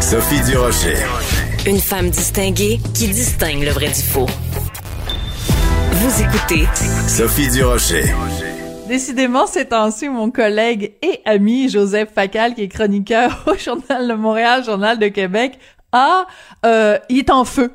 Sophie Durocher. Une femme distinguée qui distingue le vrai du faux. Vous écoutez Sophie Durocher. Décidément, c'est ainsi mon collègue et ami Joseph Facal, qui est chroniqueur au Journal de Montréal, Journal de Québec, a, euh, il est en feu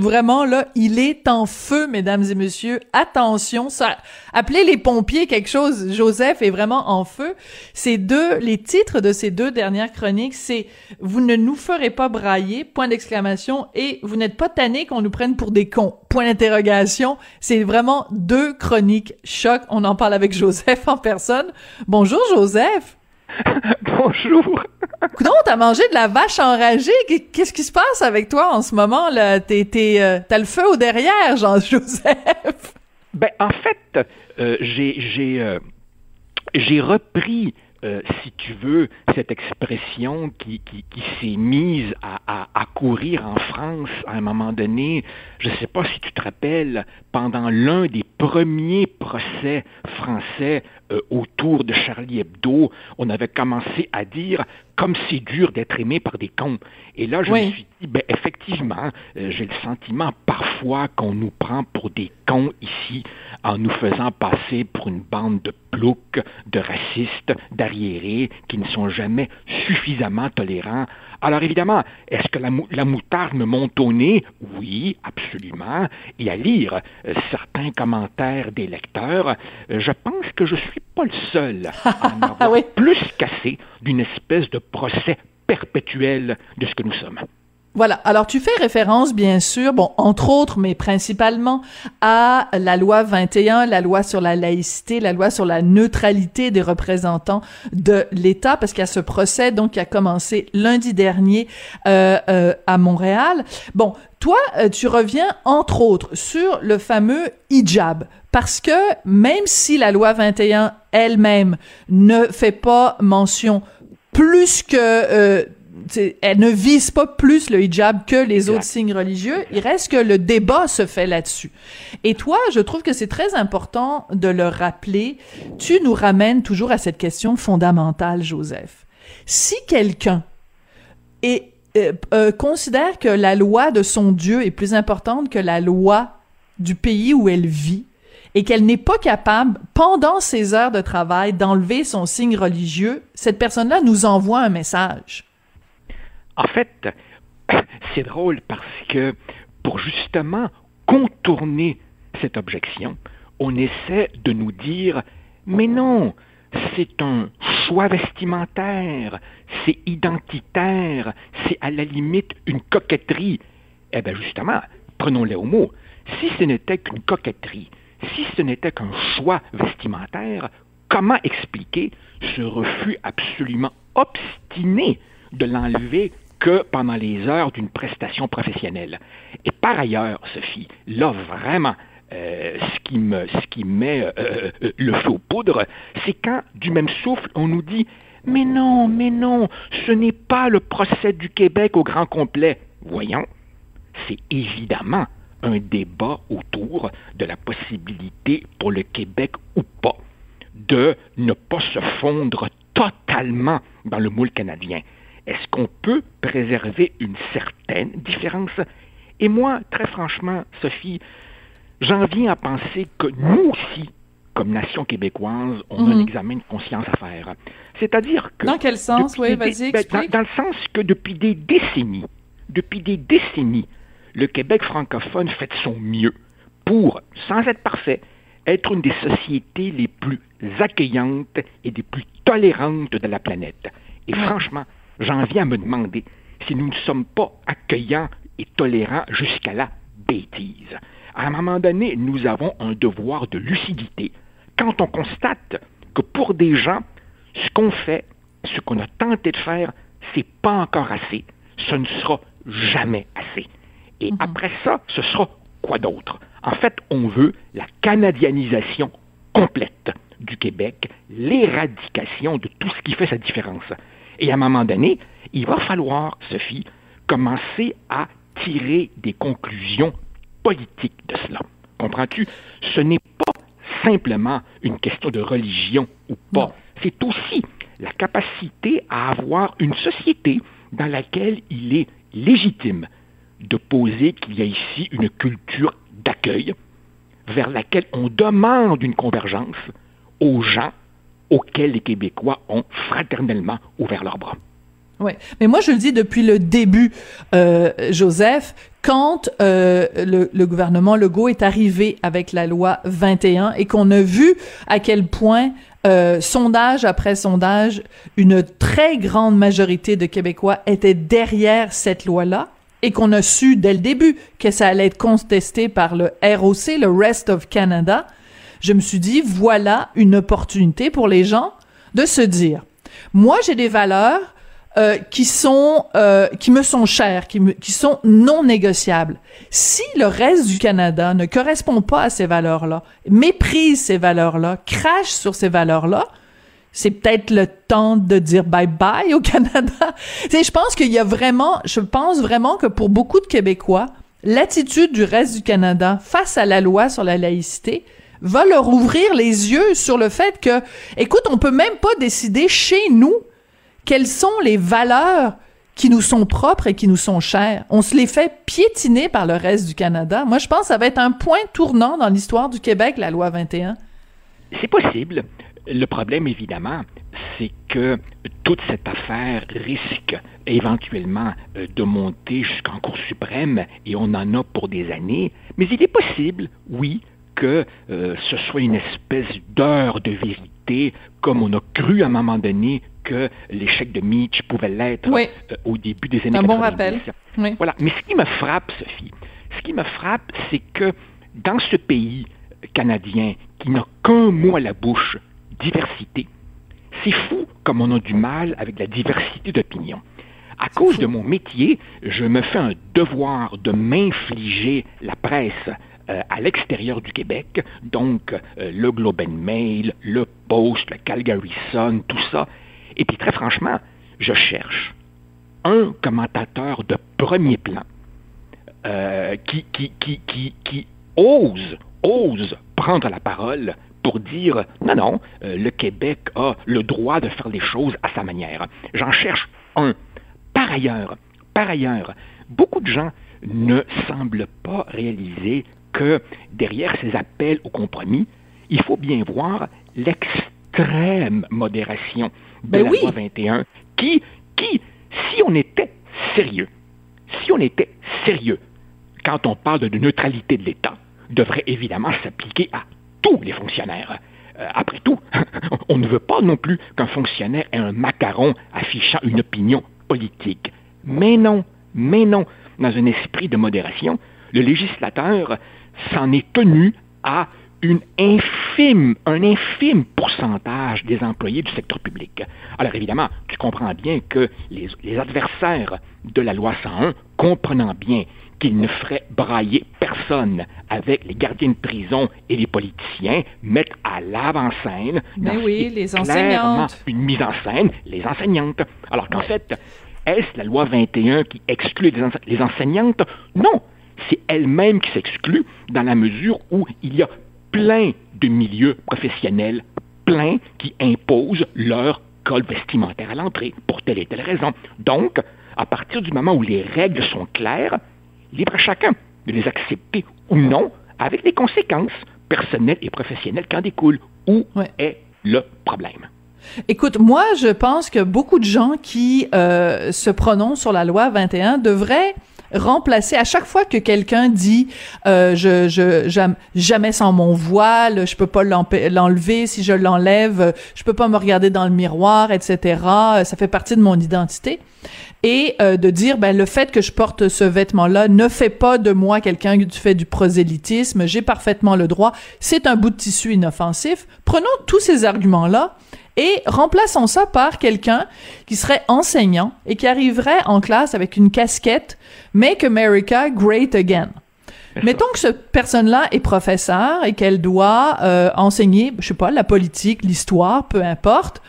vraiment là, il est en feu, mesdames et messieurs. Attention, ça, appelez les pompiers quelque chose. Joseph est vraiment en feu. Ces deux, les titres de ces deux dernières chroniques, c'est vous ne nous ferez pas brailler, point d'exclamation, et vous n'êtes pas tanné qu'on nous prenne pour des cons, point d'interrogation. C'est vraiment deux chroniques choc. On en parle avec Joseph en personne. Bonjour Joseph. Bonjour. Non, t'as mangé de la vache enragée. Qu'est-ce qui se passe avec toi en ce moment là? T'es, euh, t'as le feu au derrière, Jean-Joseph. Ben en fait, euh, j'ai j'ai euh, j'ai repris euh, si tu veux, cette expression qui, qui, qui s'est mise à, à, à, courir en France à un moment donné, je ne sais pas si tu te rappelles, pendant l'un des premiers procès français euh, autour de Charlie Hebdo, on avait commencé à dire comme c'est dur d'être aimé par des cons. Et là, je me suis dit, ben, effectivement, euh, j'ai le sentiment parfois qu'on nous prend pour des cons ici en nous faisant passer pour une bande de ploucs, de racistes, d'arriérés qui ne sont jamais suffisamment tolérants. Alors évidemment, est-ce que la, la, moutarde me monte au nez? Oui, absolument. Et à lire euh, certains commentaires des lecteurs, euh, je pense que je suis pas le seul à en avoir oui? plus cassé d'une espèce de procès perpétuel de ce que nous sommes. Voilà. Alors, tu fais référence, bien sûr, bon, entre autres, mais principalement à la loi 21, la loi sur la laïcité, la loi sur la neutralité des représentants de l'État, parce qu'il y a ce procès, donc, qui a commencé lundi dernier euh, euh, à Montréal. Bon, toi, euh, tu reviens, entre autres, sur le fameux hijab, parce que même si la loi 21 elle-même ne fait pas mention plus que elle ne vise pas plus le hijab que les autres signes religieux. Il reste que le débat se fait là-dessus. Et toi, je trouve que c'est très important de le rappeler. Tu nous ramènes toujours à cette question fondamentale, Joseph. Si quelqu'un est, euh, euh, considère que la loi de son Dieu est plus importante que la loi du pays où elle vit, et qu'elle n'est pas capable, pendant ses heures de travail, d'enlever son signe religieux, cette personne-là nous envoie un message. En fait, c'est drôle parce que pour justement contourner cette objection, on essaie de nous dire mais non, c'est un choix vestimentaire, c'est identitaire, c'est à la limite une coquetterie. Eh bien justement, prenons-les au mot. Si ce n'était qu'une coquetterie, si ce n'était qu'un choix vestimentaire, comment expliquer ce refus absolument obstiné de l'enlever que pendant les heures d'une prestation professionnelle. Et par ailleurs, Sophie, là vraiment, euh, ce, qui me, ce qui met euh, euh, le feu aux poudres, c'est quand, du même souffle, on nous dit Mais non, mais non, ce n'est pas le procès du Québec au grand complet. Voyons, c'est évidemment un débat autour de la possibilité pour le Québec ou pas de ne pas se fondre totalement dans le moule canadien. Est-ce qu'on peut préserver une certaine différence? Et moi, très franchement, Sophie, j'en viens à penser que nous aussi, comme nation québécoise, on mm -hmm. a un examen de conscience à faire. C'est-à-dire que... Dans quel sens, oui, vas-y, ben, dans, dans, le sens que depuis des décennies, depuis des décennies, le Québec francophone fait de son mieux pour, sans être parfait, être une des sociétés les plus accueillantes et des plus tolérantes de la planète. Et franchement, j'en viens à me demander si nous ne sommes pas accueillants et tolérants jusqu'à la bêtise. À un moment donné, nous avons un devoir de lucidité quand on constate que pour des gens, ce qu'on fait, ce qu'on a tenté de faire, c'est pas encore assez. Ce ne sera jamais assez. Et Mhm. après ça, ce sera quoi d'autre? En fait, on veut la canadianisation complète du Québec, l'éradication de tout ce qui fait sa différence. Et à un moment donné, il va falloir, Sophie, commencer à tirer des conclusions politiques de cela. Comprends-tu? Ce n'est pas simplement une question de religion ou pas. C'est aussi la capacité à avoir une société dans laquelle il est légitime de poser qu'il y a ici une culture d'accueil vers laquelle on demande une convergence aux gens auxquels les Québécois ont fraternellement ouvert leurs bras. Oui, mais moi je le dis depuis le début, euh, Joseph, quand euh, le, le gouvernement Legault est arrivé avec la loi 21 et qu'on a vu à quel point euh, sondage après sondage, une très grande majorité de Québécois étaient derrière cette loi-là et qu'on a su dès le début que ça allait être contesté par le ROC, le Rest of Canada, je me suis dit, voilà une opportunité pour les gens de se dire, moi j'ai des valeurs euh, qui sont euh, qui me sont chères, qui, me, qui sont non négociables. Si le reste du Canada ne correspond pas à ces valeurs-là, méprise ces valeurs-là, crache sur ces valeurs-là, c'est peut-être le temps de dire bye bye au Canada. je pense qu'il y a vraiment, je pense vraiment que pour beaucoup de Québécois, l'attitude du reste du Canada face à la loi sur la laïcité va leur ouvrir les yeux sur le fait que, écoute, on peut même pas décider chez nous quelles sont les valeurs qui nous sont propres et qui nous sont chères. On se les fait piétiner par le reste du Canada. Moi, je pense que ça va être un point tournant dans l'histoire du Québec, la loi 21. C'est possible. Le problème, évidemment, c'est que toute cette affaire risque éventuellement euh, de monter jusqu'en Cour suprême et on en a pour des années. Mais il est possible, oui, que euh, ce soit une espèce d'heure de vérité, comme on a cru à un moment donné que l'échec de Mitch pouvait l'être Oui. euh, au début des années Un bon 90. rappel. Oui. Voilà. Mais ce qui me frappe, Sophie, ce qui me frappe, c'est que dans ce pays canadien qui n'a qu'un mot à la bouche, diversité, c'est fou comme on a du mal avec la diversité d'opinion. À cause de mon métier, je me fais un devoir de m'infliger la presse euh, à l'extérieur du Québec, donc euh, le Globe and Mail, le Post, le Calgary Sun, tout ça. Et puis très franchement, je cherche un commentateur de premier plan euh, qui, qui, qui, qui, ose, ose prendre la parole pour dire non, non, le Québec a le droit de faire les choses à sa manière. J'en cherche un. Par ailleurs, par ailleurs, beaucoup de gens ne semblent pas réaliser que derrière ces appels au compromis, il faut bien voir l'extrême modération de Ben la oui. loi 21 qui, qui, si on était sérieux, si on était sérieux, quand on parle de neutralité de l'État, devrait évidemment s'appliquer à tous les fonctionnaires. Euh, après tout, on ne veut pas non plus qu'un fonctionnaire ait un macaron affichant une opinion politique. Mais non, mais non, dans un esprit de modération, le législateur s'en est tenu à une infime, un infime pourcentage des employés du secteur public. Alors évidemment, tu comprends bien que les, les adversaires de la loi 101, comprenant bien qu'ils ne feraient brailler personne avec les gardiens de prison et les politiciens, mettent à l'avant-scène Ben dans ce oui, les enseignantes. une mise en scène, les enseignantes. Alors qu'en fait, est-ce la loi 21 qui exclut les, ense- les enseignantes? Non, c'est elle-même qui s'exclut dans la mesure où il y a plein de milieux professionnels, plein qui imposent leur code vestimentaire à l'entrée pour telle et telle raison. Donc, à partir du moment où les règles sont claires, libre à chacun de les accepter ou non, avec les conséquences personnelles et professionnelles qui en découlent. Où Ouais. est le problème? Écoute, moi, je pense que beaucoup de gens qui euh, se prononcent sur la loi 21 devraient remplacer à chaque fois que quelqu'un dit euh, je je j'aime jamais sans mon voile je peux pas l'enlever si je l'enlève je peux pas me regarder dans le miroir etc euh, ça fait partie de mon identité. Et euh, de dire ben le fait que je porte ce vêtement là ne fait pas de moi quelqu'un qui fait du prosélytisme. J'ai parfaitement le droit. C'est un bout de tissu inoffensif. Prenons tous ces arguments là et remplaçons ça par quelqu'un qui serait enseignant et qui arriverait en classe avec une casquette Make America Great Again. Mettons que cette personne-là est professeur et qu'elle doit euh, enseigner, je sais pas, la politique, l'histoire, peu importe,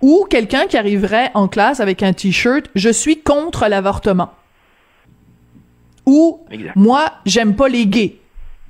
ou quelqu'un qui arriverait en classe avec un t-shirt Je suis contre l'avortement. Ou moi, j'aime pas les gays.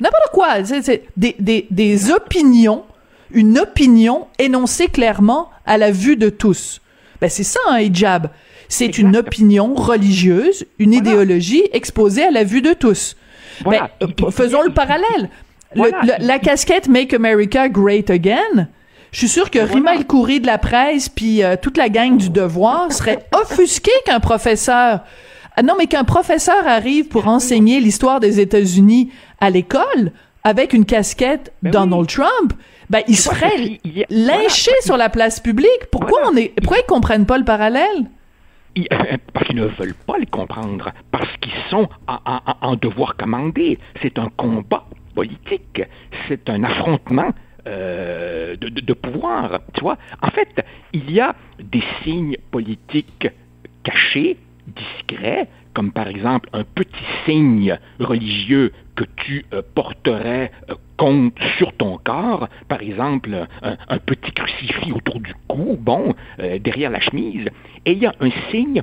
N'importe quoi. C'est des, des, des opinions, une opinion énoncée clairement à la vue de tous. Ben, c'est ça un hijab. C'est une opinion religieuse, une idéologie exposée à la vue de tous. Ben, euh, faisons le parallèle. la casquette Make America Great Again, je suis sûr que Rima El Khoury de la presse puis euh, toute la gang du Devoir serait offusqué qu'un professeur ah non mais qu'un professeur arrive pour enseigner l'histoire des États-Unis à l'école avec une casquette ben Donald Trump, ben il serait lynché sur la place publique. Pourquoi on est pourquoi ils comprennent pas le parallèle? Parce qu'ils ne veulent pas le comprendre, parce qu'ils sont en, devoir commandé. C'est un combat politique, c'est un affrontement euh, de, de, pouvoir. Tu vois, en fait, il y a des signes politiques cachés, discrets, comme par exemple un petit signe religieux que tu euh, porterais euh, contre sur ton corps, par exemple un, petit crucifix autour du cou, bon, euh, derrière la chemise, et il y a un signe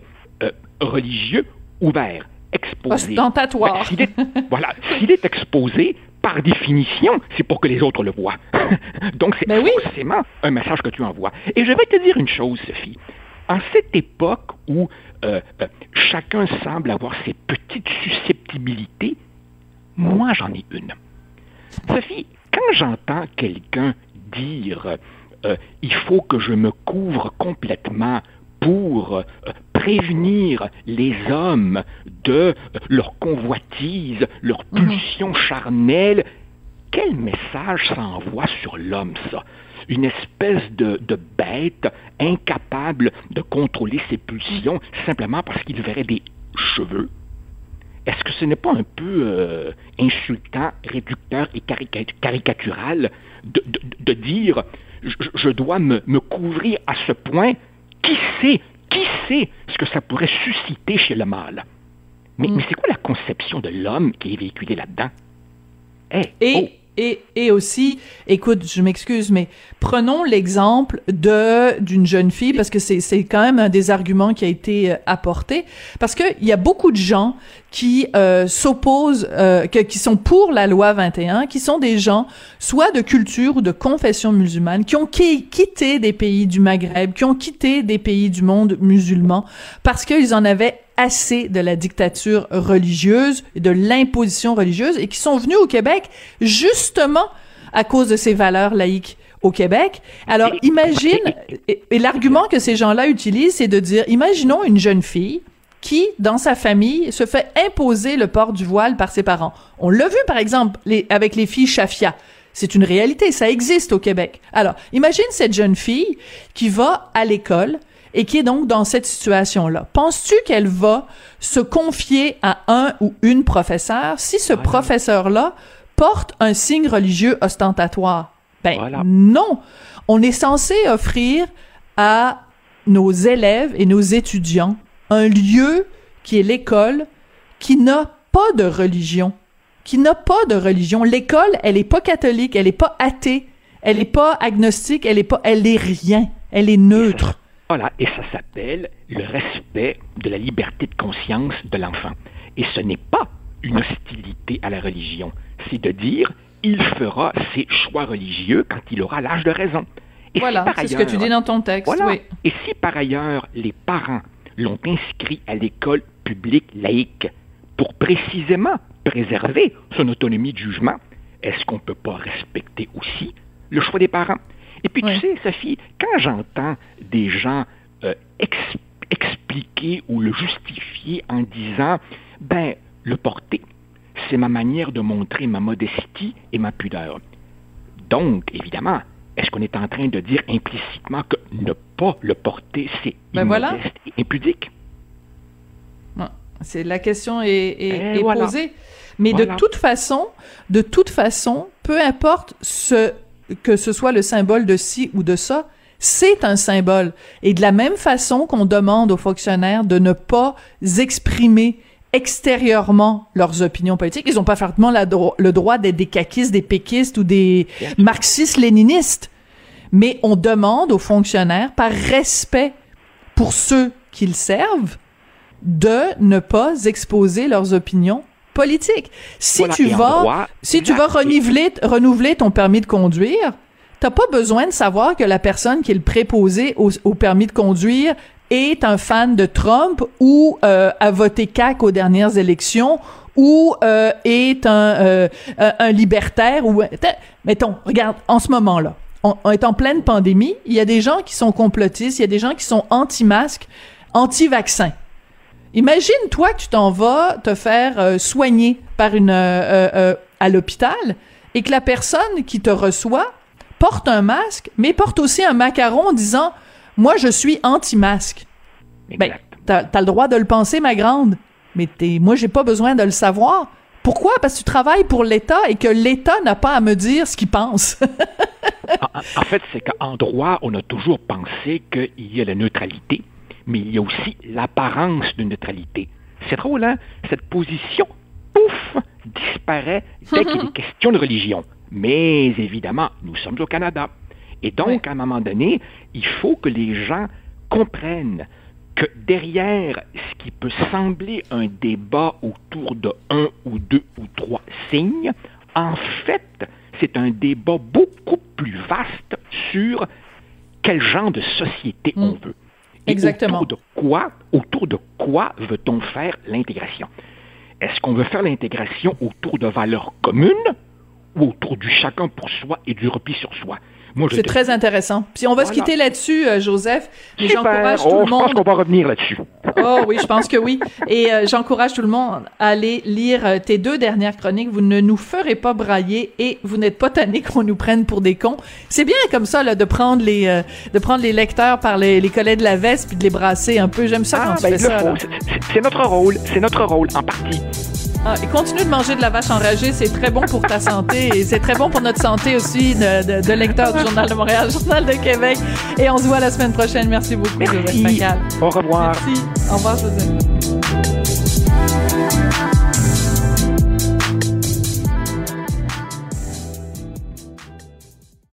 religieux ouvert, exposé. Ostentatoire. Ben, voilà, s'il est exposé, par définition, c'est pour que les autres le voient. Donc c'est ben forcément un message que tu envoies. Et je vais te dire une chose, Sophie. En cette époque où chacun semble avoir ses petites susceptibilités, moi, j'en ai une. Sophie, quand j'entends quelqu'un dire euh, il faut que je me couvre complètement pour euh, prévenir les hommes de euh, leur convoitise, leur mhm. pulsion charnelle, quel message ça envoie sur l'homme, ça? Une espèce de, de, bête incapable de contrôler ses pulsions simplement parce qu'il verrait des cheveux, est-ce que ce n'est pas un peu euh, insultant, réducteur et caricatural de, dire je, dois me, couvrir à ce point? Qui sait, qui sait ce que ça pourrait susciter chez le mâle? Mais, mm. mais c'est quoi la conception de l'homme qui est véhiculée là-dedans? Eh, et, oh. Et, aussi, écoute, je m'excuse, mais prenons l'exemple de d'une jeune fille parce que c'est c'est quand même un des arguments qui a été euh, apporté. Parce que il y a beaucoup de gens qui euh, s'opposent, euh, qui sont pour la loi 21, qui sont des gens soit de culture ou de confession musulmane, qui ont quitté des pays du Maghreb, qui ont quitté des pays du monde musulman parce qu'ils en avaient assez de la dictature religieuse, de l'imposition religieuse, et qui sont venus au Québec justement à cause de ces valeurs laïques au Québec. Alors, imagine, et, l'argument que ces gens-là utilisent, c'est de dire, imaginons une jeune fille qui, dans sa famille, se fait imposer le port du voile par ses parents. On l'a vu, par exemple, avec les filles Shafia. C'est une réalité, ça existe au Québec. Alors, imagine cette jeune fille qui va à l'école, et qui est donc dans cette situation-là. Penses-tu qu'elle va se confier à un ou une professeur si ce professeur-là porte un signe religieux ostentatoire? Ben non. On est censé offrir à nos élèves et nos étudiants un lieu qui est l'école qui n'a pas de religion, qui n'a pas de religion. L'école, elle est pas catholique, elle est pas athée, elle est pas agnostique, elle est pas, elle est rien, elle est neutre. Voilà, et ça s'appelle le respect de la liberté de conscience de l'enfant. Et ce n'est pas une hostilité à la religion, c'est de dire il fera ses choix religieux quand il aura l'âge de raison. Et voilà, c'est ce que tu dis dans ton texte. Oui. Et si par ailleurs les parents l'ont inscrit à l'école publique laïque pour précisément préserver son autonomie de jugement, est-ce qu'on ne peut pas respecter aussi le choix des parents? Et puis, tu sais, Sophie, quand j'entends des gens euh, expliquer ou le justifier en disant, ben, le porter, c'est ma manière de montrer ma modestie et ma pudeur. Donc, évidemment, est-ce qu'on est en train de dire implicitement que ne pas le porter, c'est ben immodeste et impudique? C'est la question est, posée. Mais de toute façon, de toute façon, peu importe ce que ce soit le symbole de ci ou de ça, c'est un symbole. Et de la même façon qu'on demande aux fonctionnaires de ne pas exprimer extérieurement leurs opinions politiques, ils n'ont pas fortement le droit d'être des caquistes, des péquistes ou des marxistes-léninistes. Mais on demande aux fonctionnaires, par respect pour ceux qu'ils servent, de ne pas exposer leurs opinions politiques. Si tu vas, si tu vas renouveler, renouveler ton permis de conduire, t'as pas besoin de savoir que la personne qui est le préposé au, permis de conduire est un fan de Trump ou euh, a voté CAC aux dernières élections ou euh, est un, euh, un libertaire ou mettons regarde en ce moment là on, est en pleine pandémie il y a des gens qui sont complotistes il y a des gens qui sont anti-masques anti-vaccins imagine toi que tu t'en vas te faire soigner par une à l'hôpital et que la personne qui te reçoit porte un masque, mais porte aussi un macaron en disant Moi, je suis anti-masque. Ben, t'as as le droit de le penser, ma grande, mais t'es, moi, j'ai pas besoin de le savoir. Pourquoi? Parce que tu travailles pour l'État et que l'État n'a pas à me dire ce qu'il pense. en, fait, c'est qu'en droit, on a toujours pensé qu'il y a la neutralité, mais il y a aussi l'apparence de neutralité. C'est drôle, hein? Cette position, pouf, disparaît dès qu'il est question de religion. Mais évidemment, nous sommes au Canada. Et donc, à un moment donné, il faut que les gens comprennent que derrière ce qui peut sembler un débat autour de un ou deux ou trois signes, en fait, c'est un débat beaucoup plus vaste sur quel genre de société on mm. veut. Exactement. Autour de quoi, autour de quoi veut-on faire l'intégration? Est-ce qu'on veut faire l'intégration autour de valeurs communes ou autour du chacun pour soi et du repli sur soi? C'est très intéressant. Puis on va se quitter là-dessus, euh, Joseph. Mais j'encourage tout le monde. Oh, je pense qu'on va revenir là-dessus. oh oui, je pense que oui. Et euh, j'encourage tout le monde à aller lire euh, tes deux dernières chroniques. Vous ne nous ferez pas brailler et vous n'êtes pas tanné qu'on nous prenne pour des cons. C'est bien comme ça là de prendre les de prendre les lecteurs par les, les collets de la veste puis de les brasser un peu. J'aime ça quand ah, tu ben, fais ça. C'est notre rôle. C'est notre rôle en partie. Ah, et continue de manger de la vache enragée, c'est très bon pour ta santé et c'est très bon pour notre santé aussi de, de, lecteur du Journal de Montréal, Journal de Québec. Et on se voit la semaine prochaine. Merci beaucoup, Merci. Au revoir. Merci. Au revoir, José.